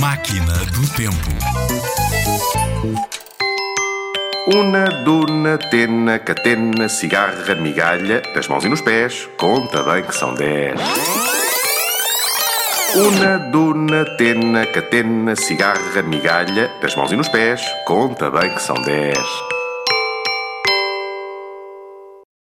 Máquina do Tempo. Una, duna, tena, catena, cigarra, migalha, nas mãos e nos pés, conta bem que são dez. Una, duna, tena, catena, cigarra, migalha, nas mãos e nos pés, conta bem que são dez.